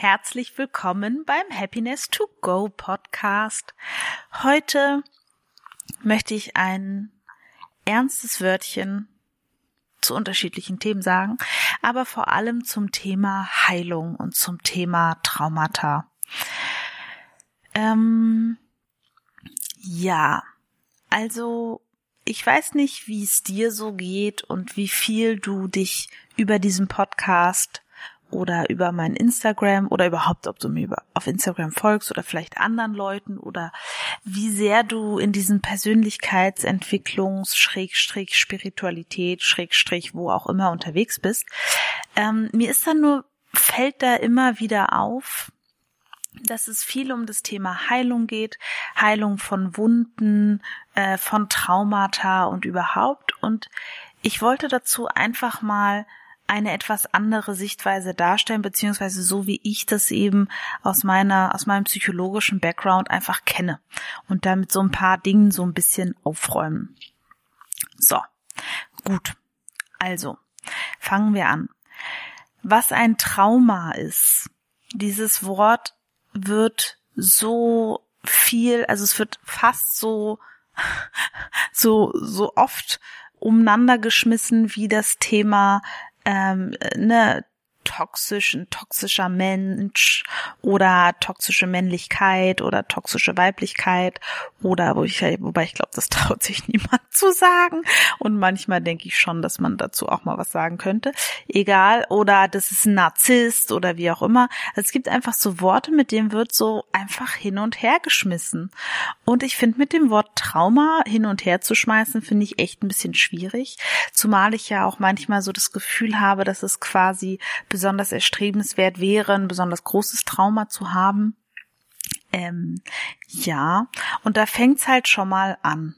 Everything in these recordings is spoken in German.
Herzlich willkommen beim Happiness to Go Podcast. Heute möchte ich ein ernstes Wörtchen zu unterschiedlichen Themen sagen, aber vor allem zum Thema Heilung und zum Thema Traumata. Ähm, ja, also ich weiß nicht, wie es dir so geht und wie viel du dich über diesen Podcast oder über mein Instagram oder überhaupt, ob du mir über, auf Instagram folgst oder vielleicht anderen Leuten oder wie sehr du in diesen Persönlichkeitsentwicklungs, Schrägstrich, Spiritualität, Schrägstrich, wo auch immer unterwegs bist. Ähm, mir ist dann nur, fällt da immer wieder auf, dass es viel um das Thema Heilung geht, Heilung von Wunden, äh, von Traumata und überhaupt. Und ich wollte dazu einfach mal eine etwas andere Sichtweise darstellen, beziehungsweise so wie ich das eben aus meiner, aus meinem psychologischen Background einfach kenne und damit so ein paar Dingen so ein bisschen aufräumen. So, gut. Also, fangen wir an. Was ein Trauma ist, dieses Wort wird so viel, also es wird fast so, so, so oft umeinander geschmissen wie das Thema ähm, ne, toxisch, ein toxischer Mensch oder toxische Männlichkeit oder toxische Weiblichkeit oder wo ich, wobei ich glaube, das traut sich niemand zu sagen und manchmal denke ich schon, dass man dazu auch mal was sagen könnte. Egal oder das ist ein Narzisst oder wie auch immer. Es gibt einfach so Worte, mit denen wird so einfach hin und her geschmissen und ich finde mit dem Wort Trauma hin und her zu schmeißen, finde ich echt ein bisschen schwierig, zumal ich ja auch manchmal so das Gefühl habe, dass es quasi besonders erstrebenswert wäre, ein besonders großes Trauma zu haben. Ähm, ja, und da fängt's halt schon mal an.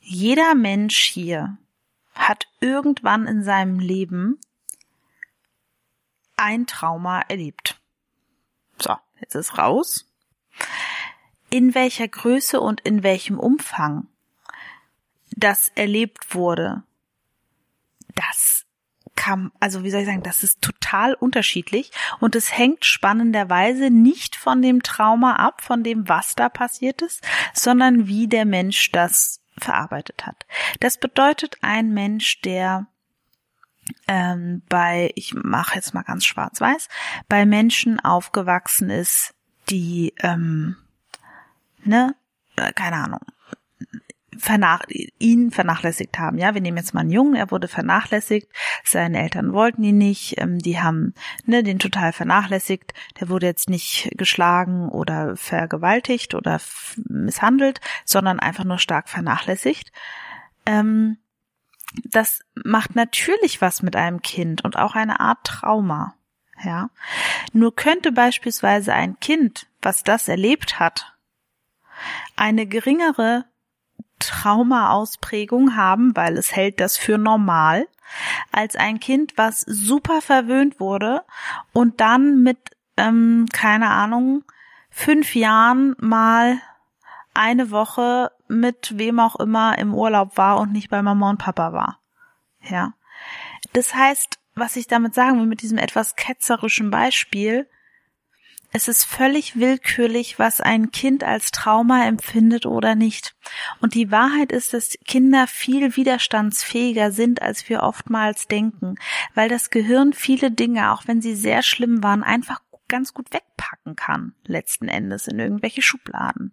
Jeder Mensch hier hat irgendwann in seinem Leben ein Trauma erlebt. So, jetzt ist raus. In welcher Größe und in welchem Umfang das erlebt wurde, das kam, also wie soll ich sagen, das ist total unterschiedlich und es hängt spannenderweise nicht von dem Trauma ab, von dem, was da passiert ist, sondern wie der Mensch das verarbeitet hat. Das bedeutet ein Mensch, der ähm, bei, ich mache jetzt mal ganz schwarz-weiß, bei Menschen aufgewachsen ist, die, ähm, ne, äh, keine Ahnung, vernach ihn vernachlässigt haben. Ja, wir nehmen jetzt mal einen Jungen, er wurde vernachlässigt, seine Eltern wollten ihn nicht, ähm, die haben ne, den total vernachlässigt, der wurde jetzt nicht geschlagen oder vergewaltigt oder misshandelt, sondern einfach nur stark vernachlässigt. Ähm, das macht natürlich was mit einem Kind und auch eine Art Trauma. Ja, nur könnte beispielsweise ein Kind, was das erlebt hat, eine geringere Traumaausprägung haben, weil es hält das für normal, als ein Kind, was super verwöhnt wurde und dann mit, ähm, keine Ahnung, fünf Jahren mal eine Woche mit wem auch immer im Urlaub war und nicht bei Mama und Papa war. Ja. Das heißt, was ich damit sagen will, mit diesem etwas ketzerischen Beispiel, es ist völlig willkürlich, was ein Kind als Trauma empfindet oder nicht. Und die Wahrheit ist, dass Kinder viel widerstandsfähiger sind, als wir oftmals denken, weil das Gehirn viele Dinge, auch wenn sie sehr schlimm waren, einfach ganz gut wegpacken kann, letzten Endes in irgendwelche Schubladen.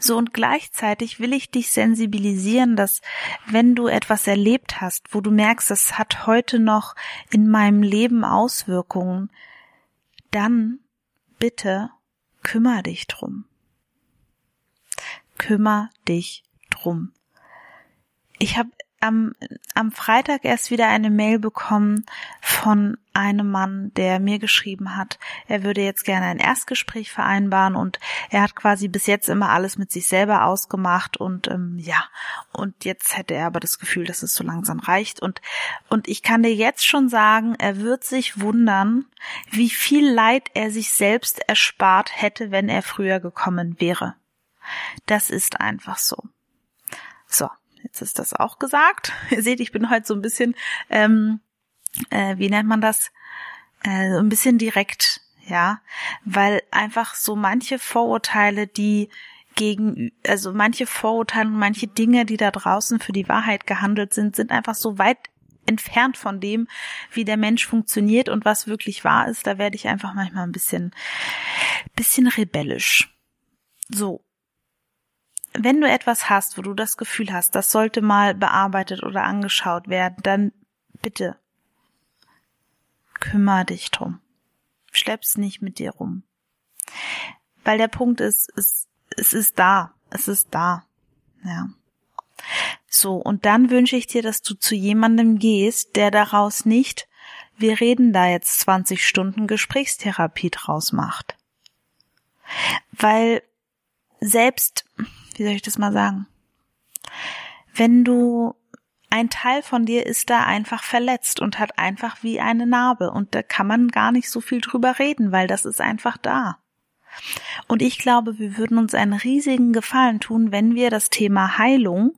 So und gleichzeitig will ich dich sensibilisieren, dass wenn du etwas erlebt hast, wo du merkst, es hat heute noch in meinem Leben Auswirkungen, dann bitte kümmer dich drum. Kümmer dich drum. Ich habe am, am Freitag erst wieder eine Mail bekommen von einem Mann, der mir geschrieben hat, er würde jetzt gerne ein Erstgespräch vereinbaren und er hat quasi bis jetzt immer alles mit sich selber ausgemacht und ähm, ja, und jetzt hätte er aber das Gefühl, dass es so langsam reicht und, und ich kann dir jetzt schon sagen, er wird sich wundern, wie viel Leid er sich selbst erspart hätte, wenn er früher gekommen wäre. Das ist einfach so. So, Jetzt ist das auch gesagt. Ihr seht, ich bin heute so ein bisschen, ähm, äh, wie nennt man das? Äh, ein bisschen direkt, ja, weil einfach so manche Vorurteile, die gegen, also manche Vorurteile und manche Dinge, die da draußen für die Wahrheit gehandelt sind, sind einfach so weit entfernt von dem, wie der Mensch funktioniert und was wirklich wahr ist. Da werde ich einfach manchmal ein bisschen, bisschen rebellisch. So wenn du etwas hast, wo du das Gefühl hast, das sollte mal bearbeitet oder angeschaut werden, dann bitte kümmer dich drum. Schlepp's nicht mit dir rum. Weil der Punkt ist, es, es ist da. Es ist da. Ja. So, und dann wünsche ich dir, dass du zu jemandem gehst, der daraus nicht, wir reden da jetzt 20 Stunden Gesprächstherapie draus macht. Weil selbst wie soll ich das mal sagen? Wenn du ein Teil von dir ist da einfach verletzt und hat einfach wie eine Narbe und da kann man gar nicht so viel drüber reden, weil das ist einfach da. Und ich glaube, wir würden uns einen riesigen Gefallen tun, wenn wir das Thema Heilung,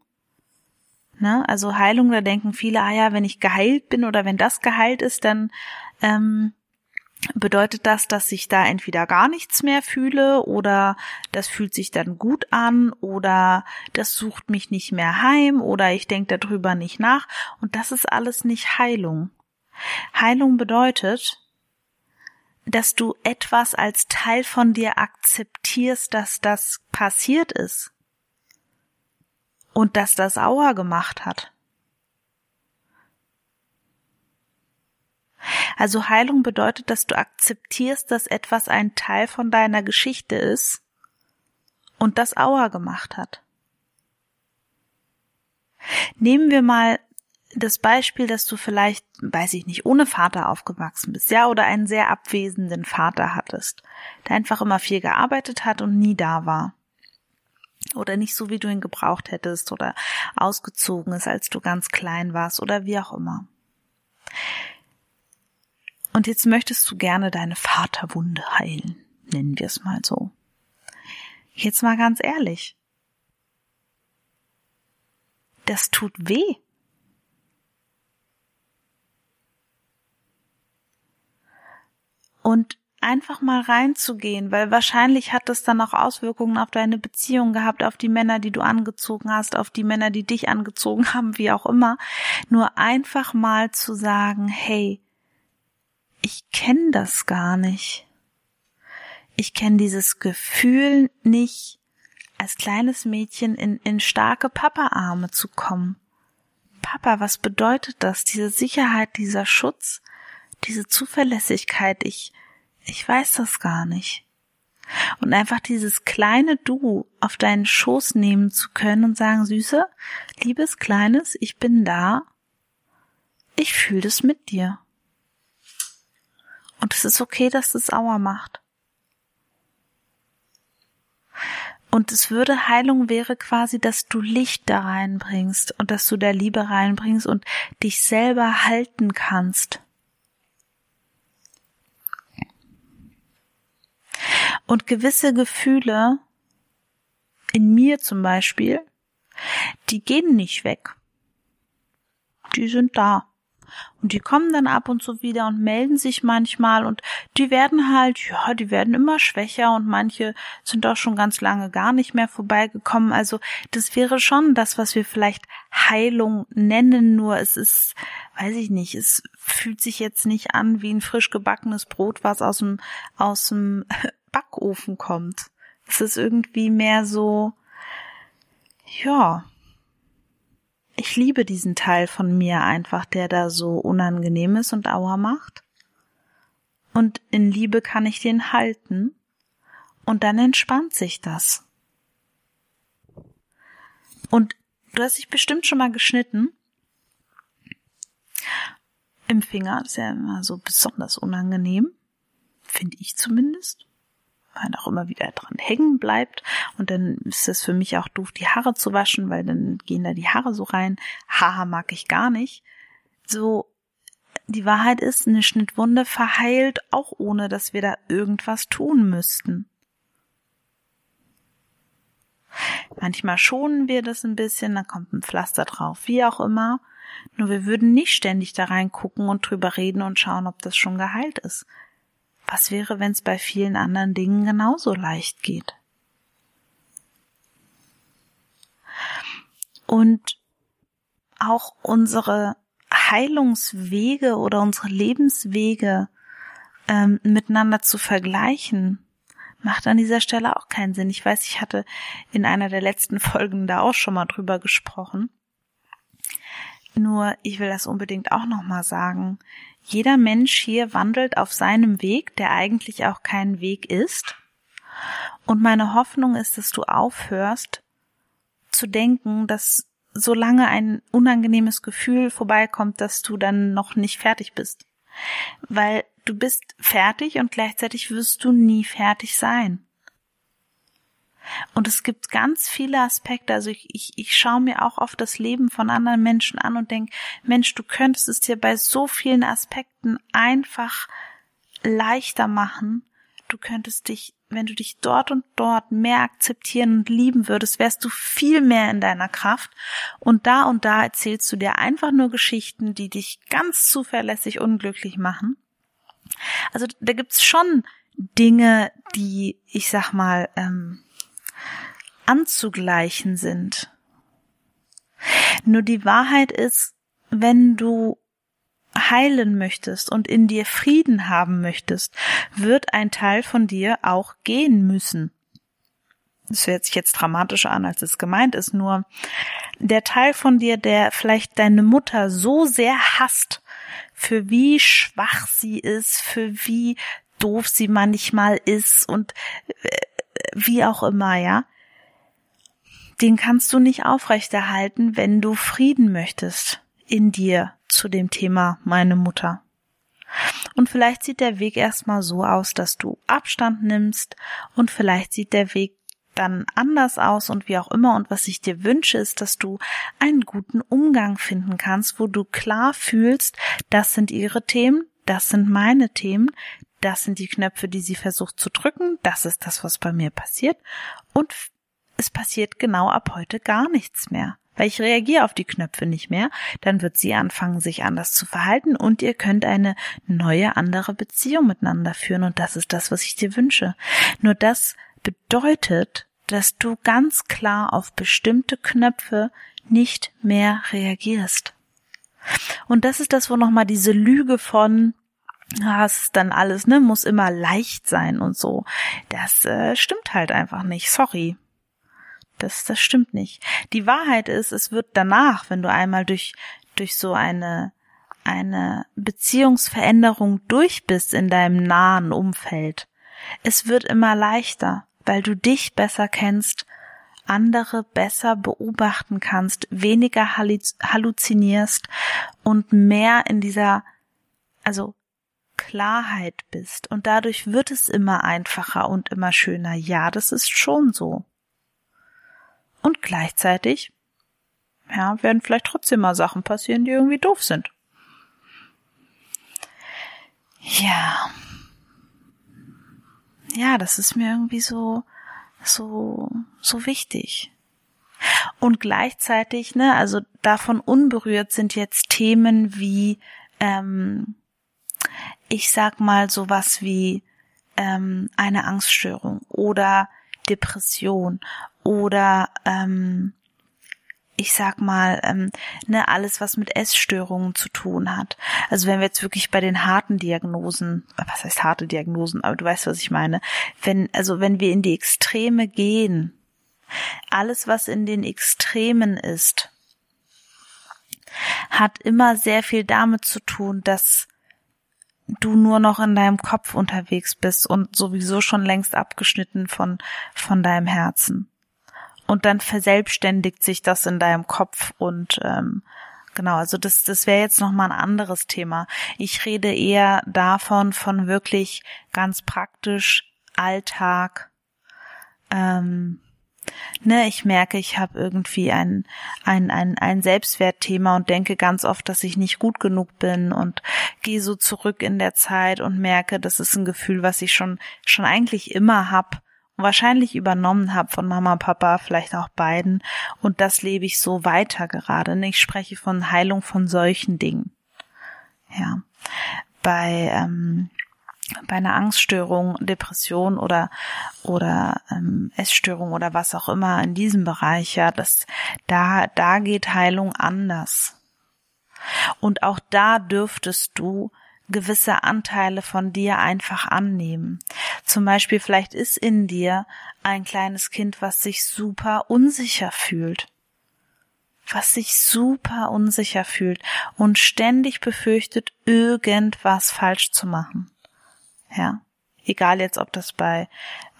ne, also Heilung, da denken viele, ah ja, wenn ich geheilt bin oder wenn das geheilt ist, dann ähm, bedeutet das, dass ich da entweder gar nichts mehr fühle oder das fühlt sich dann gut an oder das sucht mich nicht mehr heim oder ich denke darüber nicht nach und das ist alles nicht Heilung. Heilung bedeutet, dass du etwas als Teil von dir akzeptierst, dass das passiert ist und dass das Auer gemacht hat. Also Heilung bedeutet, dass du akzeptierst, dass etwas ein Teil von deiner Geschichte ist und das Aua gemacht hat. Nehmen wir mal das Beispiel, dass du vielleicht, weiß ich nicht, ohne Vater aufgewachsen bist, ja, oder einen sehr abwesenden Vater hattest, der einfach immer viel gearbeitet hat und nie da war. Oder nicht so, wie du ihn gebraucht hättest, oder ausgezogen ist, als du ganz klein warst, oder wie auch immer. Und jetzt möchtest du gerne deine Vaterwunde heilen, nennen wir es mal so. Jetzt mal ganz ehrlich. Das tut weh. Und einfach mal reinzugehen, weil wahrscheinlich hat das dann auch Auswirkungen auf deine Beziehung gehabt, auf die Männer, die du angezogen hast, auf die Männer, die dich angezogen haben, wie auch immer. Nur einfach mal zu sagen, hey, ich kenne das gar nicht. Ich kenne dieses Gefühl nicht, als kleines Mädchen in, in starke Papa-Arme zu kommen. Papa, was bedeutet das? Diese Sicherheit, dieser Schutz, diese Zuverlässigkeit, ich, ich weiß das gar nicht. Und einfach dieses kleine Du auf deinen Schoß nehmen zu können und sagen, Süße, liebes Kleines, ich bin da. Ich fühle das mit dir. Und es ist okay, dass es Aua macht. Und es würde Heilung wäre quasi, dass du Licht da reinbringst und dass du da Liebe reinbringst und dich selber halten kannst. Und gewisse Gefühle, in mir zum Beispiel, die gehen nicht weg. Die sind da. Und die kommen dann ab und zu wieder und melden sich manchmal und die werden halt, ja, die werden immer schwächer und manche sind auch schon ganz lange gar nicht mehr vorbeigekommen. Also das wäre schon das, was wir vielleicht Heilung nennen, nur es ist, weiß ich nicht, es fühlt sich jetzt nicht an wie ein frisch gebackenes Brot, was aus dem, aus dem Backofen kommt. Es ist irgendwie mehr so, ja, ich liebe diesen Teil von mir einfach, der da so unangenehm ist und Aua macht. Und in Liebe kann ich den halten. Und dann entspannt sich das. Und du hast dich bestimmt schon mal geschnitten Im Finger ist ja immer so besonders unangenehm, finde ich zumindest weil auch immer wieder dran hängen bleibt. Und dann ist es für mich auch doof, die Haare zu waschen, weil dann gehen da die Haare so rein. Haare mag ich gar nicht. So, die Wahrheit ist, eine Schnittwunde verheilt auch ohne, dass wir da irgendwas tun müssten. Manchmal schonen wir das ein bisschen, dann kommt ein Pflaster drauf, wie auch immer. Nur wir würden nicht ständig da reingucken und drüber reden und schauen, ob das schon geheilt ist. Was wäre, wenn es bei vielen anderen Dingen genauso leicht geht? Und auch unsere Heilungswege oder unsere Lebenswege ähm, miteinander zu vergleichen, macht an dieser Stelle auch keinen Sinn. Ich weiß, ich hatte in einer der letzten Folgen da auch schon mal drüber gesprochen. Nur ich will das unbedingt auch nochmal sagen. Jeder Mensch hier wandelt auf seinem Weg, der eigentlich auch kein Weg ist. Und meine Hoffnung ist, dass du aufhörst zu denken, dass solange ein unangenehmes Gefühl vorbeikommt, dass du dann noch nicht fertig bist. Weil du bist fertig und gleichzeitig wirst du nie fertig sein. Und es gibt ganz viele Aspekte. Also ich, ich, ich schaue mir auch oft das Leben von anderen Menschen an und denke, Mensch, du könntest es dir bei so vielen Aspekten einfach leichter machen. Du könntest dich, wenn du dich dort und dort mehr akzeptieren und lieben würdest, wärst du viel mehr in deiner Kraft. Und da und da erzählst du dir einfach nur Geschichten, die dich ganz zuverlässig unglücklich machen. Also da gibt's schon Dinge, die, ich sag mal, ähm, anzugleichen sind. Nur die Wahrheit ist, wenn du heilen möchtest und in dir Frieden haben möchtest, wird ein Teil von dir auch gehen müssen. Das hört sich jetzt dramatischer an, als es gemeint ist, nur der Teil von dir, der vielleicht deine Mutter so sehr hasst, für wie schwach sie ist, für wie doof sie manchmal ist und äh, wie auch immer, ja, den kannst du nicht aufrechterhalten, wenn du Frieden möchtest in dir zu dem Thema meine Mutter. Und vielleicht sieht der Weg erstmal so aus, dass du Abstand nimmst und vielleicht sieht der Weg dann anders aus und wie auch immer. Und was ich dir wünsche, ist, dass du einen guten Umgang finden kannst, wo du klar fühlst, das sind ihre Themen, das sind meine Themen, das sind die Knöpfe, die sie versucht zu drücken, das ist das, was bei mir passiert und es passiert genau ab heute gar nichts mehr. Weil ich reagiere auf die Knöpfe nicht mehr, dann wird sie anfangen, sich anders zu verhalten und ihr könnt eine neue, andere Beziehung miteinander führen und das ist das, was ich dir wünsche. Nur das bedeutet, dass du ganz klar auf bestimmte Knöpfe nicht mehr reagierst. Und das ist das, wo nochmal diese Lüge von, ist dann alles, ne, muss immer leicht sein und so. Das äh, stimmt halt einfach nicht. Sorry. Das, das stimmt nicht. Die Wahrheit ist, es wird danach, wenn du einmal durch, durch so eine, eine Beziehungsveränderung durch bist in deinem nahen Umfeld, es wird immer leichter, weil du dich besser kennst, andere besser beobachten kannst, weniger halluzinierst und mehr in dieser, also Klarheit bist. Und dadurch wird es immer einfacher und immer schöner. Ja, das ist schon so. Und gleichzeitig, ja, werden vielleicht trotzdem mal Sachen passieren, die irgendwie doof sind. Ja. Ja, das ist mir irgendwie so, so, so wichtig. Und gleichzeitig, ne, also davon unberührt sind jetzt Themen wie, ähm, ich sag mal sowas wie ähm, eine Angststörung oder Depression oder ähm, ich sag mal, ähm, ne, alles, was mit Essstörungen zu tun hat. Also wenn wir jetzt wirklich bei den harten Diagnosen, was heißt harte Diagnosen, aber du weißt, was ich meine, wenn, also wenn wir in die Extreme gehen, alles, was in den Extremen ist, hat immer sehr viel damit zu tun, dass du nur noch in deinem Kopf unterwegs bist und sowieso schon längst abgeschnitten von, von deinem Herzen. Und dann verselbstständigt sich das in deinem Kopf und ähm, genau. Also das, das wäre jetzt nochmal ein anderes Thema. Ich rede eher davon, von wirklich ganz praktisch Alltag, ähm, ne, ich merke, ich habe irgendwie ein, ein, ein, ein Selbstwertthema und denke ganz oft, dass ich nicht gut genug bin und gehe so zurück in der Zeit und merke, das ist ein Gefühl, was ich schon, schon eigentlich immer hab und wahrscheinlich übernommen habe von Mama, Papa, vielleicht auch beiden. Und das lebe ich so weiter gerade. Ne? Ich spreche von Heilung von solchen Dingen. Ja. Bei, ähm, bei einer Angststörung, Depression oder oder ähm, Essstörung oder was auch immer in diesem Bereich, ja, das da da geht Heilung anders. Und auch da dürftest du gewisse Anteile von dir einfach annehmen. Zum Beispiel vielleicht ist in dir ein kleines Kind, was sich super unsicher fühlt was sich super unsicher fühlt und ständig befürchtet, irgendwas falsch zu machen. Ja. Egal jetzt, ob das bei,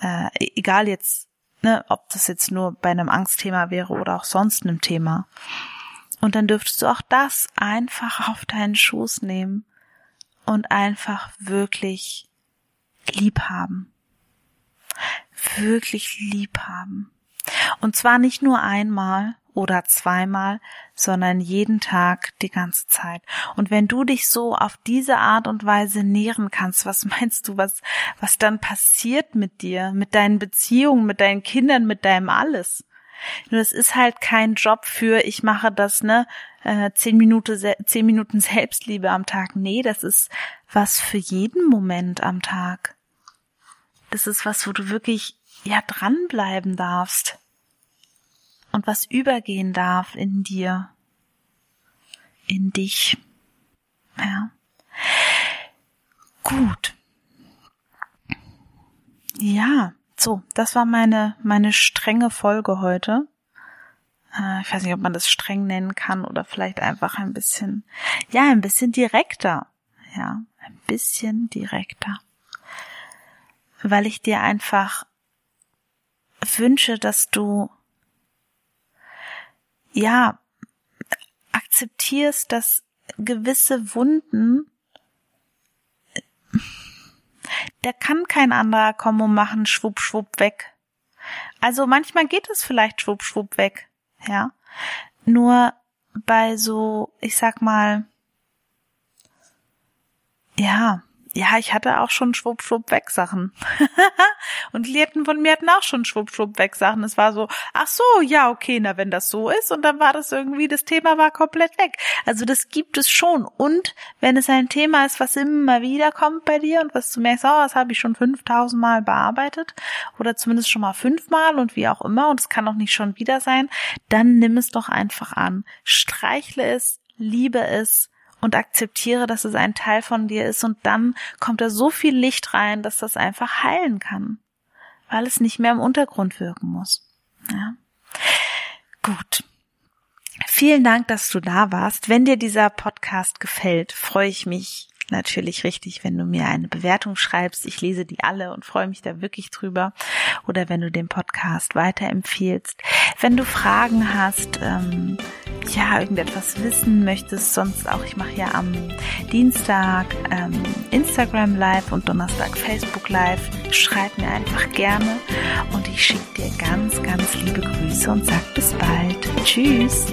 äh, egal jetzt, ne, ob das jetzt nur bei einem Angstthema wäre oder auch sonst einem Thema. Und dann dürftest du auch das einfach auf deinen Schoß nehmen und einfach wirklich lieb haben. Wirklich lieb haben. Und zwar nicht nur einmal, oder zweimal, sondern jeden Tag die ganze Zeit. Und wenn du dich so auf diese Art und Weise nähren kannst, was meinst du, was, was dann passiert mit dir, mit deinen Beziehungen, mit deinen Kindern, mit deinem alles? Nur es ist halt kein Job für, ich mache das, ne, äh, zehn Minuten, zehn Minuten Selbstliebe am Tag. Nee, das ist was für jeden Moment am Tag. Das ist was, wo du wirklich, ja, dranbleiben darfst und was übergehen darf in dir, in dich. Ja. Gut. Ja, so, das war meine, meine strenge Folge heute. Äh, ich weiß nicht, ob man das streng nennen kann oder vielleicht einfach ein bisschen, ja, ein bisschen direkter. Ja, ein bisschen direkter. Weil ich dir einfach wünsche, dass du ja, akzeptierst, dass gewisse Wunden, da kann kein anderer kommen und machen schwupp, schwupp weg. Also manchmal geht es vielleicht schwupp, schwupp weg, ja. Nur bei so, ich sag mal, ja, ja, ich hatte auch schon schwupp, schwupp weg Sachen. und Klienten von mir hatten auch schon schwupp, schwupp weg Sachen. Es war so, ach so, ja, okay, na, wenn das so ist. Und dann war das irgendwie, das Thema war komplett weg. Also das gibt es schon. Und wenn es ein Thema ist, was immer wieder kommt bei dir und was du merkst, oh, das habe ich schon 5000 Mal bearbeitet oder zumindest schon mal fünfmal und wie auch immer und es kann auch nicht schon wieder sein, dann nimm es doch einfach an. Streichle es, liebe es, und akzeptiere, dass es ein Teil von dir ist und dann kommt da so viel Licht rein, dass das einfach heilen kann, weil es nicht mehr im Untergrund wirken muss. Ja. Gut. Vielen Dank, dass du da warst. Wenn dir dieser Podcast gefällt, freue ich mich natürlich richtig, wenn du mir eine Bewertung schreibst. Ich lese die alle und freue mich da wirklich drüber. Oder wenn du den Podcast weiterempfiehlst. Wenn du Fragen hast, ähm, ja, irgendetwas wissen möchtest, sonst auch, ich mache ja am Dienstag ähm, Instagram Live und Donnerstag Facebook Live. Schreib mir einfach gerne und ich schicke dir ganz, ganz liebe Grüße und sag bis bald. Tschüss.